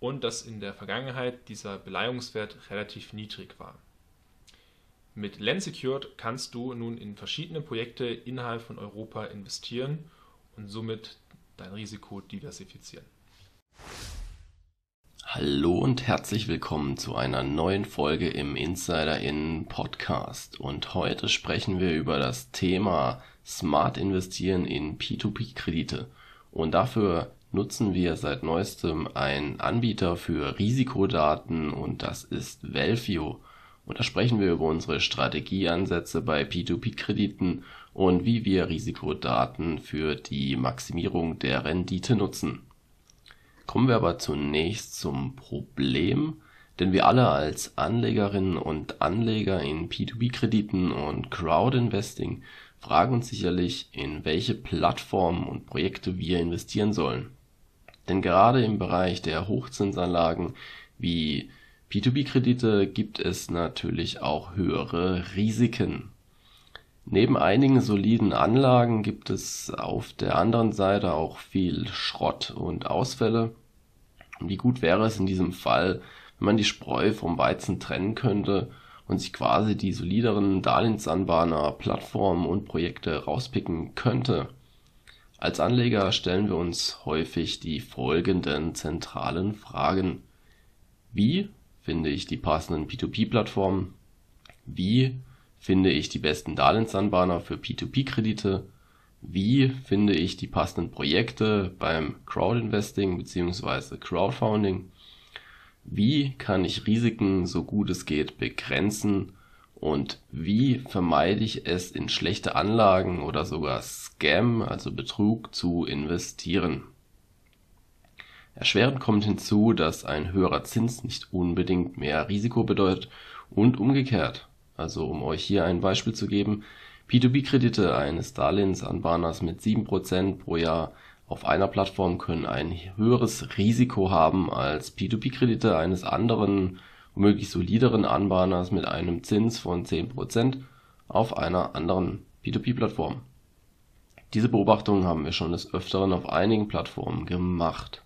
und dass in der Vergangenheit dieser Beleihungswert relativ niedrig war. Mit Lensecured kannst du nun in verschiedene Projekte innerhalb von Europa investieren und somit dein Risiko diversifizieren. Hallo und herzlich willkommen zu einer neuen Folge im Insider in Podcast. Und heute sprechen wir über das Thema Smart Investieren in P2P-Kredite. Und dafür nutzen wir seit neuestem einen Anbieter für Risikodaten und das ist Velfio. Und da sprechen wir über unsere Strategieansätze bei P2P-Krediten und wie wir Risikodaten für die Maximierung der Rendite nutzen. Kommen wir aber zunächst zum Problem, denn wir alle als Anlegerinnen und Anleger in P2P-Krediten und Crowdinvesting fragen uns sicherlich, in welche Plattformen und Projekte wir investieren sollen. Denn gerade im Bereich der Hochzinsanlagen wie P2P-Kredite gibt es natürlich auch höhere Risiken. Neben einigen soliden Anlagen gibt es auf der anderen Seite auch viel Schrott und Ausfälle. Wie gut wäre es in diesem Fall, wenn man die Spreu vom Weizen trennen könnte und sich quasi die solideren Darlehensanbahner, Plattformen und Projekte rauspicken könnte. Als Anleger stellen wir uns häufig die folgenden zentralen Fragen. Wie finde ich die passenden P2P-Plattformen? Wie finde ich die besten Darlehensanbahner für P2P-Kredite? Wie finde ich die passenden Projekte beim Crowdinvesting bzw. Crowdfunding? Wie kann ich Risiken so gut es geht begrenzen? Und wie vermeide ich es, in schlechte Anlagen oder sogar Scam, also Betrug, zu investieren? Erschwerend kommt hinzu, dass ein höherer Zins nicht unbedingt mehr Risiko bedeutet und umgekehrt. Also um euch hier ein Beispiel zu geben, P2P-Kredite eines Darlehensanbahners mit 7% pro Jahr auf einer Plattform können ein höheres Risiko haben als P2P-Kredite eines anderen, womöglich solideren Anbahners mit einem Zins von 10% auf einer anderen P2P-Plattform. Diese Beobachtungen haben wir schon des Öfteren auf einigen Plattformen gemacht.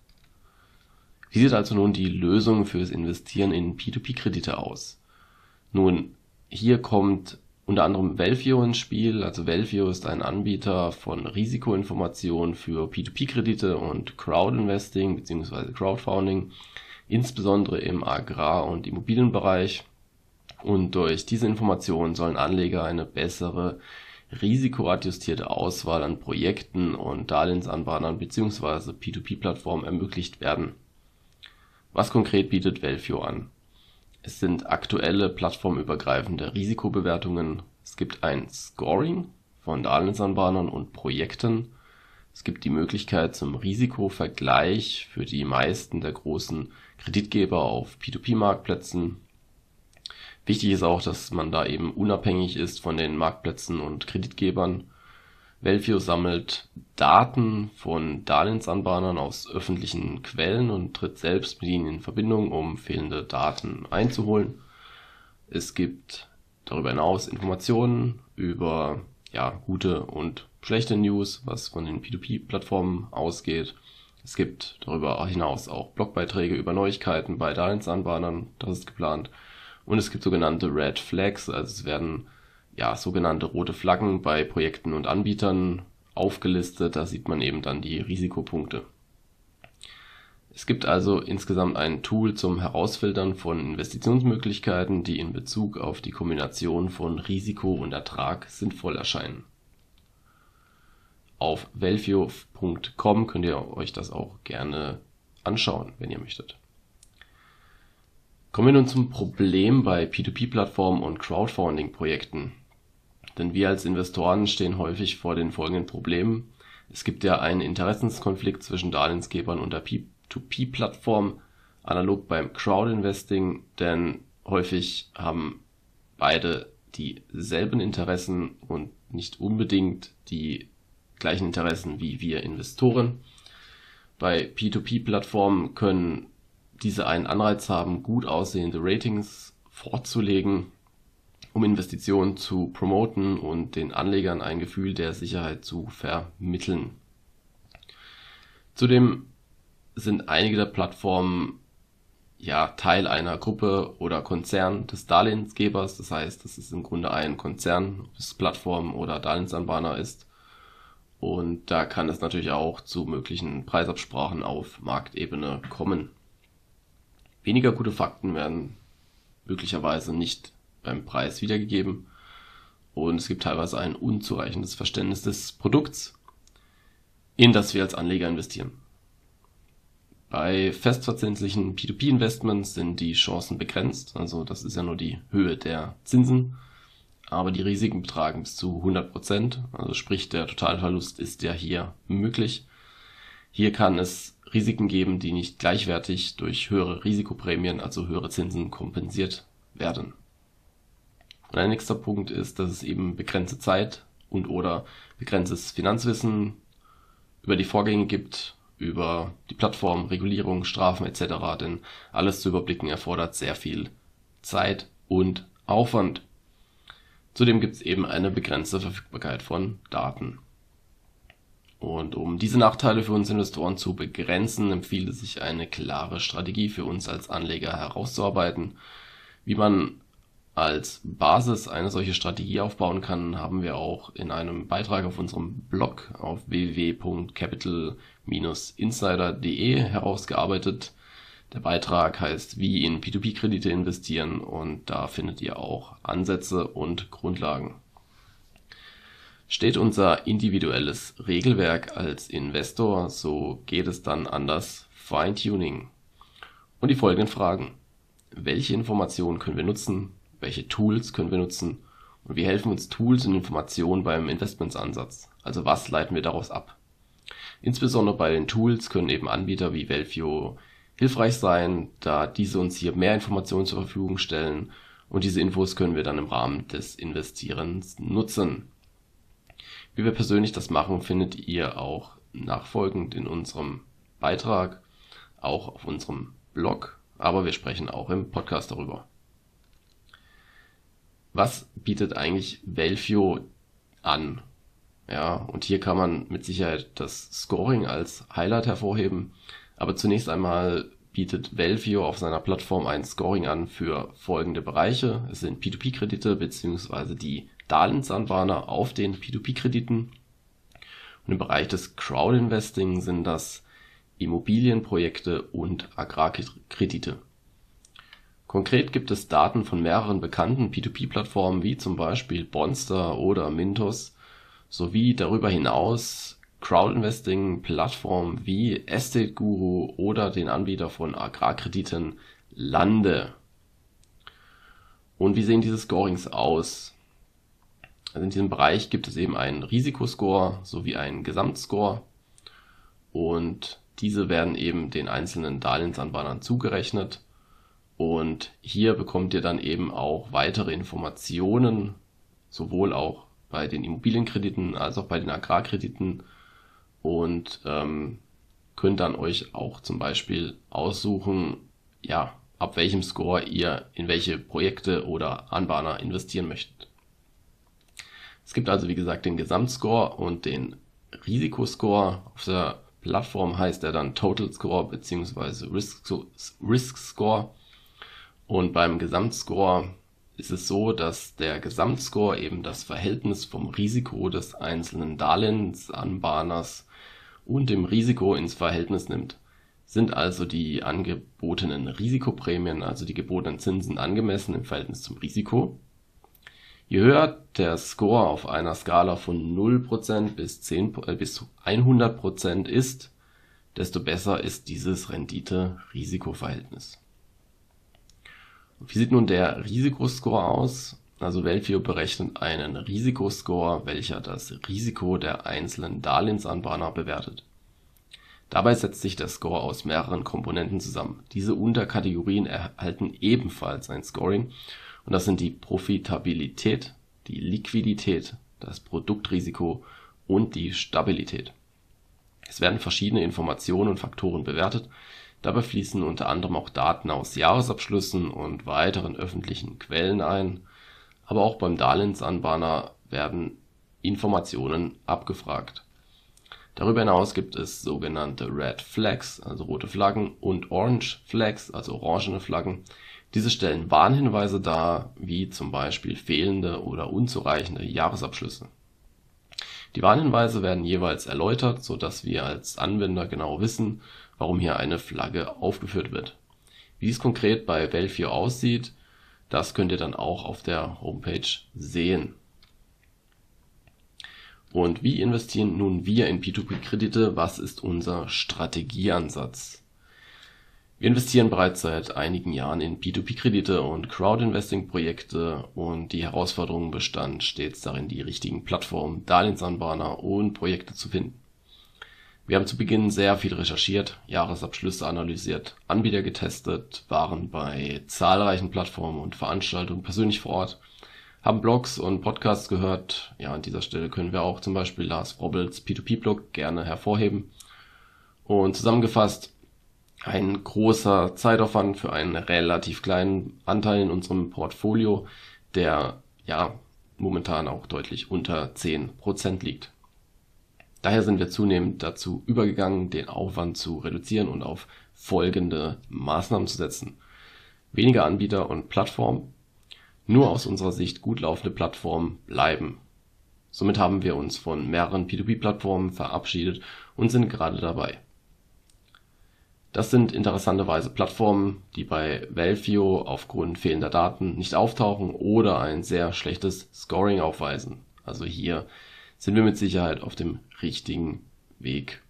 Wie sieht also nun die Lösung fürs Investieren in P2P-Kredite aus? Nun, hier kommt unter anderem Velvio ins Spiel. Also Velvio ist ein Anbieter von Risikoinformationen für P2P-Kredite und Crowdinvesting bzw. Crowdfunding, insbesondere im Agrar- und Immobilienbereich. Und durch diese Informationen sollen Anleger eine bessere risikoadjustierte Auswahl an Projekten und Darlehensanbahnern bzw. P2P-Plattformen ermöglicht werden. Was konkret bietet Velvio an? Es sind aktuelle plattformübergreifende Risikobewertungen. Es gibt ein Scoring von Darlehensanbahnern und Projekten. Es gibt die Möglichkeit zum Risikovergleich für die meisten der großen Kreditgeber auf P2P-Marktplätzen. Wichtig ist auch, dass man da eben unabhängig ist von den Marktplätzen und Kreditgebern Velvio sammelt Daten von Darlehensanbahnern aus öffentlichen Quellen und tritt selbst mit ihnen in Verbindung, um fehlende Daten einzuholen. Es gibt darüber hinaus Informationen über ja, gute und schlechte News, was von den P2P-Plattformen ausgeht. Es gibt darüber hinaus auch Blogbeiträge über Neuigkeiten bei Darlehensanbahnern, das ist geplant. Und es gibt sogenannte Red Flags, also es werden ja, sogenannte rote Flaggen bei Projekten und Anbietern aufgelistet. Da sieht man eben dann die Risikopunkte. Es gibt also insgesamt ein Tool zum Herausfiltern von Investitionsmöglichkeiten, die in Bezug auf die Kombination von Risiko und Ertrag sinnvoll erscheinen. Auf velfio.com könnt ihr euch das auch gerne anschauen, wenn ihr möchtet. Kommen wir nun zum Problem bei P2P-Plattformen und Crowdfunding-Projekten. Denn wir als Investoren stehen häufig vor den folgenden Problemen. Es gibt ja einen Interessenskonflikt zwischen Darlehensgebern und der P2P-Plattform, analog beim Crowdinvesting, denn häufig haben beide dieselben Interessen und nicht unbedingt die gleichen Interessen wie wir Investoren. Bei P2P-Plattformen können diese einen Anreiz haben, gut aussehende Ratings vorzulegen, um Investitionen zu promoten und den Anlegern ein Gefühl der Sicherheit zu vermitteln. Zudem sind einige der Plattformen ja Teil einer Gruppe oder Konzern des Darlehensgebers. Das heißt, es im Grunde ein Konzern, ob es Plattform oder Darlehensanbahner ist. Und da kann es natürlich auch zu möglichen Preisabsprachen auf Marktebene kommen. Weniger gute Fakten werden möglicherweise nicht beim Preis wiedergegeben und es gibt teilweise ein unzureichendes Verständnis des Produkts, in das wir als Anleger investieren. Bei festverzinslichen P2P-Investments sind die Chancen begrenzt, also das ist ja nur die Höhe der Zinsen, aber die Risiken betragen bis zu 100 Prozent, also sprich der Totalverlust ist ja hier möglich. Hier kann es Risiken geben, die nicht gleichwertig durch höhere Risikoprämien, also höhere Zinsen, kompensiert werden. Und ein nächster Punkt ist, dass es eben begrenzte Zeit und oder begrenztes Finanzwissen über die Vorgänge gibt, über die Plattform, Regulierung, Strafen etc. Denn alles zu überblicken erfordert sehr viel Zeit und Aufwand. Zudem gibt es eben eine begrenzte Verfügbarkeit von Daten. Und um diese Nachteile für uns Investoren zu begrenzen, empfiehlt es sich eine klare Strategie für uns als Anleger herauszuarbeiten. Wie man als Basis eine solche Strategie aufbauen kann, haben wir auch in einem Beitrag auf unserem Blog auf www.capital-insider.de herausgearbeitet. Der Beitrag heißt Wie in P2P-Kredite investieren und da findet ihr auch Ansätze und Grundlagen. Steht unser individuelles Regelwerk als Investor, so geht es dann an das Feintuning. Und die folgenden Fragen. Welche Informationen können wir nutzen? Welche Tools können wir nutzen? Und wie helfen uns Tools und Informationen beim Investmentsansatz? Also was leiten wir daraus ab? Insbesondere bei den Tools können eben Anbieter wie Velfio hilfreich sein, da diese uns hier mehr Informationen zur Verfügung stellen und diese Infos können wir dann im Rahmen des Investierens nutzen. Wie wir persönlich das machen, findet ihr auch nachfolgend in unserem Beitrag, auch auf unserem Blog, aber wir sprechen auch im Podcast darüber. Was bietet eigentlich Velfio an? Ja, und hier kann man mit Sicherheit das Scoring als Highlight hervorheben. Aber zunächst einmal bietet Velfio auf seiner Plattform ein Scoring an für folgende Bereiche. Es sind P2P-Kredite beziehungsweise die Darlehensanbahner auf den P2P-Krediten. Und im Bereich des Crowdinvesting sind das Immobilienprojekte und Agrarkredite. Konkret gibt es Daten von mehreren bekannten P2P-Plattformen wie zum Beispiel Bonster oder Mintos sowie darüber hinaus Crowdinvesting-Plattformen wie Estate Guru oder den Anbieter von Agrarkrediten Lande. Und wie sehen diese Scorings aus? Also in diesem Bereich gibt es eben einen Risikoscore sowie einen Gesamtscore und diese werden eben den einzelnen Darlehensanbahnern zugerechnet und hier bekommt ihr dann eben auch weitere Informationen, sowohl auch bei den Immobilienkrediten als auch bei den Agrarkrediten und ähm, könnt dann euch auch zum Beispiel aussuchen, ja, ab welchem Score ihr in welche Projekte oder Anbahner investieren möchtet. Es gibt also wie gesagt den Gesamtscore und den Risikoscore. Auf der Plattform heißt er dann Total Score bzw. Risk, Risk Score. Und beim Gesamtscore ist es so, dass der Gesamtscore eben das Verhältnis vom Risiko des einzelnen Darlehensanbahners und dem Risiko ins Verhältnis nimmt. Sind also die angebotenen Risikoprämien, also die gebotenen Zinsen angemessen im Verhältnis zum Risiko? Je höher der Score auf einer Skala von 0% bis, 10, äh, bis 100% ist, desto besser ist dieses Rendite-Risiko-Verhältnis. Wie sieht nun der Risikoscore aus? Also Velfio berechnet einen Risikoscore, welcher das Risiko der einzelnen Darlehensanbahner bewertet. Dabei setzt sich der Score aus mehreren Komponenten zusammen. Diese Unterkategorien erhalten ebenfalls ein Scoring und das sind die Profitabilität, die Liquidität, das Produktrisiko und die Stabilität. Es werden verschiedene Informationen und Faktoren bewertet. Dabei fließen unter anderem auch Daten aus Jahresabschlüssen und weiteren öffentlichen Quellen ein. Aber auch beim Darlehensanbahner werden Informationen abgefragt Darüber hinaus gibt es sogenannte Red Flags, also rote Flaggen, und Orange Flags, also orangene Flaggen. Diese stellen Warnhinweise dar, wie zum Beispiel fehlende oder unzureichende Jahresabschlüsse. Die Warnhinweise werden jeweils erläutert, so dass wir als Anwender genau wissen, warum hier eine Flagge aufgeführt wird. Wie es konkret bei Velfio aussieht, das könnt ihr dann auch auf der Homepage sehen und wie investieren nun wir in P2P-Kredite? Was ist unser Strategieansatz? Wir investieren bereits seit einigen Jahren in P2P-Kredite und Crowdinvesting-Projekte und die Herausforderung bestand stets darin, die richtigen Plattformen, Darlehensanbahner und Projekte zu finden. Wir haben zu Beginn sehr viel recherchiert, Jahresabschlüsse analysiert, Anbieter getestet, waren bei zahlreichen Plattformen und Veranstaltungen persönlich vor Ort haben Blogs und Podcasts gehört. Ja, an dieser Stelle können wir auch zum Beispiel Lars Frobbels P2P-Blog gerne hervorheben. Und zusammengefasst, ein großer Zeitaufwand für einen relativ kleinen Anteil in unserem Portfolio, der ja momentan auch deutlich unter 10% liegt. Daher sind wir zunehmend dazu übergegangen, den Aufwand zu reduzieren und auf folgende Maßnahmen zu setzen. Weniger Anbieter und Plattformen, nur aus unserer Sicht gut laufende Plattformen bleiben. Somit haben wir uns von mehreren P2P-Plattformen verabschiedet und sind gerade dabei. Das sind interessanterweise Plattformen, die bei Velfio aufgrund fehlender Daten nicht auftauchen oder ein sehr schlechtes Scoring aufweisen. Also hier sind wir mit Sicherheit auf dem richtigen Weg.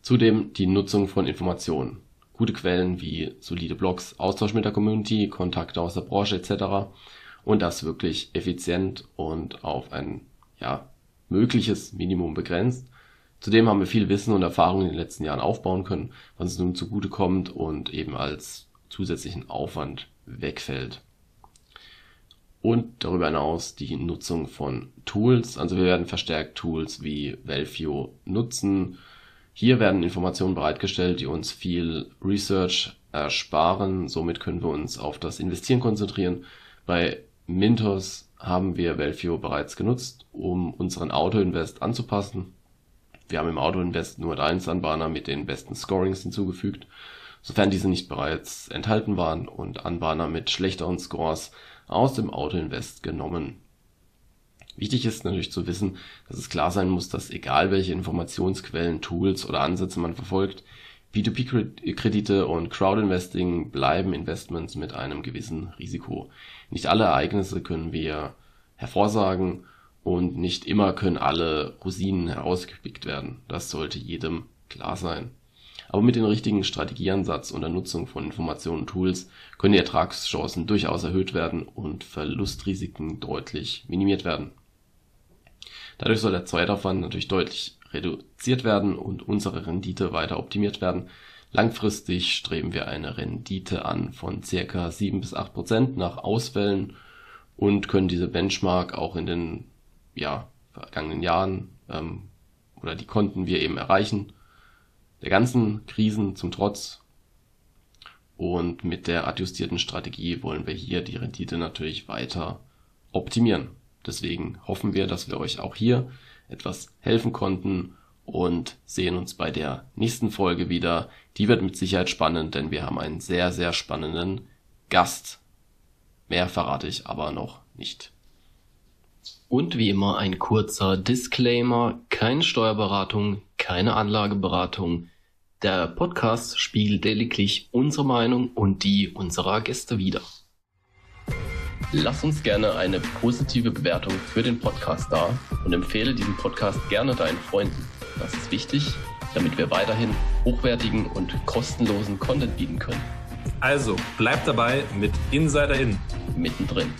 Zudem die Nutzung von Informationen gute Quellen wie solide Blogs, Austausch mit der Community, Kontakte aus der Branche etc. Und das wirklich effizient und auf ein ja, mögliches Minimum begrenzt. Zudem haben wir viel Wissen und Erfahrung in den letzten Jahren aufbauen können, was uns nun zugute kommt und eben als zusätzlichen Aufwand wegfällt. Und darüber hinaus die Nutzung von Tools. Also wir werden verstärkt Tools wie Velfio nutzen, hier werden Informationen bereitgestellt, die uns viel Research ersparen. Somit können wir uns auf das Investieren konzentrieren. Bei Mintos haben wir Velfio bereits genutzt, um unseren Auto-Invest anzupassen. Wir haben im Auto-Invest nur Darlehensanbahner mit den besten Scorings hinzugefügt, sofern diese nicht bereits enthalten waren und Anbahner mit schlechteren Scores aus dem Auto-Invest genommen Wichtig ist natürlich zu wissen, dass es klar sein muss, dass egal welche Informationsquellen, Tools oder Ansätze man verfolgt, P2P-Kredite und Crowdinvesting bleiben Investments mit einem gewissen Risiko. Nicht alle Ereignisse können wir hervorsagen und nicht immer können alle Rosinen herausgepickt werden. Das sollte jedem klar sein. Aber mit dem richtigen Strategieansatz und der Nutzung von Informationen und Tools können die Ertragschancen durchaus erhöht werden und Verlustrisiken deutlich minimiert werden. Dadurch soll der Zeitaufwand natürlich deutlich reduziert werden und unsere Rendite weiter optimiert werden. Langfristig streben wir eine Rendite an von circa 7 bis 8 Prozent nach Ausfällen und können diese Benchmark auch in den ja, vergangenen Jahren ähm, oder die konnten wir eben erreichen. Der ganzen Krisen zum Trotz. Und mit der adjustierten Strategie wollen wir hier die Rendite natürlich weiter optimieren. Deswegen hoffen wir, dass wir euch auch hier etwas helfen konnten und sehen uns bei der nächsten Folge wieder. Die wird mit Sicherheit spannend, denn wir haben einen sehr, sehr spannenden Gast. Mehr verrate ich aber noch nicht. Und wie immer ein kurzer Disclaimer, keine Steuerberatung, keine Anlageberatung. Der Podcast spiegelt lediglich unsere Meinung und die unserer Gäste wider. Lass uns gerne eine positive Bewertung für den Podcast da und empfehle diesen Podcast gerne deinen Freunden. Das ist wichtig, damit wir weiterhin hochwertigen und kostenlosen Content bieten können. Also, bleibt dabei mit Insider In. Mittendrin.